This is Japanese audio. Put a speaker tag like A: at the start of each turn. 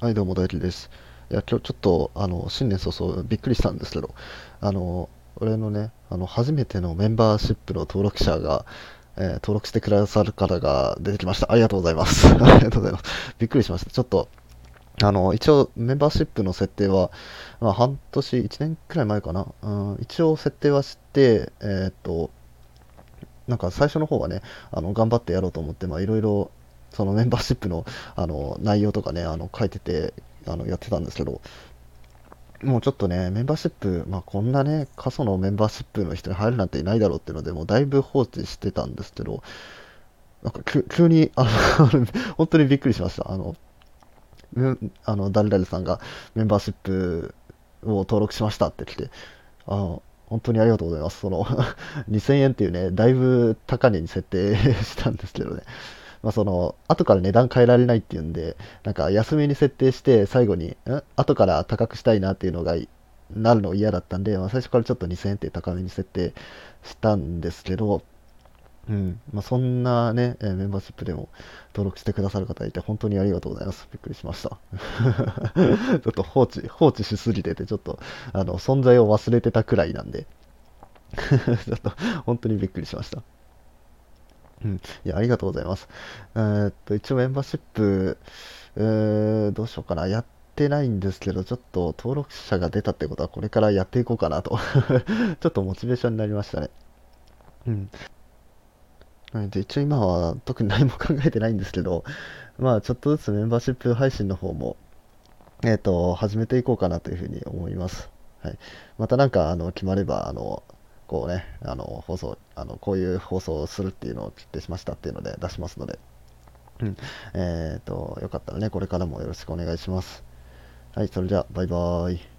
A: はい、どうも、大輝です。いや、今日ちょっと、あの、新年早々びっくりしたんですけど、あの、俺のね、あの、初めてのメンバーシップの登録者が、えー登録してくださる方が出てきました。ありがとうございます。ありがとうございます。びっくりしました。ちょっと、あの、一応、メンバーシップの設定は、まあ、半年、1年くらい前かな。うん、一応設定はして、えーっと、なんか最初の方はね、あの、頑張ってやろうと思って、まあ、いろいろ、そのメンバーシップの、あの、内容とかね、あの、書いてて、あの、やってたんですけど、もうちょっとね、メンバーシップ、まあ、こんなね、過疎のメンバーシップの人に入るなんていないだろうっていうので、もうだいぶ放置してたんですけど、なんか急に、あの、本当にびっくりしました。あの、あの、誰々さんがメンバーシップを登録しましたって来て、あの、本当にありがとうございます。その 2000円っていうね、だいぶ高値に設定 したんですけどね。まあ、その、後から値段変えられないっていうんで、なんか安めに設定して、最後に、ん？後から高くしたいなっていうのが、なるの嫌だったんで、まあ、最初からちょっと2000円って高めに設定したんですけど、うん。まあ、そんなね、メンバーシップでも登録してくださる方いて、本当にありがとうございます。びっくりしました。ちょっと放置、放置しすぎてて、ちょっと、あの、存在を忘れてたくらいなんで、ちょっと、本当にびっくりしました。うん。いや、ありがとうございます。えーっと、一応メンバーシップ、えー、どうしようかな。やってないんですけど、ちょっと登録者が出たってことは、これからやっていこうかなと ちょっとモチベーションになりましたね。うん。で、一応今は特に何も考えてないんですけど、まあ、ちょっとずつメンバーシップ配信の方も、えっと、始めていこうかなというふうに思います。はい。またなんか、あの、決まれば、あの、こうね、あの、放送、あの、こういう放送をするっていうのを決定しましたっていうので出しますので、うん。えっと、よかったらね、これからもよろしくお願いします。はい、それじゃあ、バイバーイ。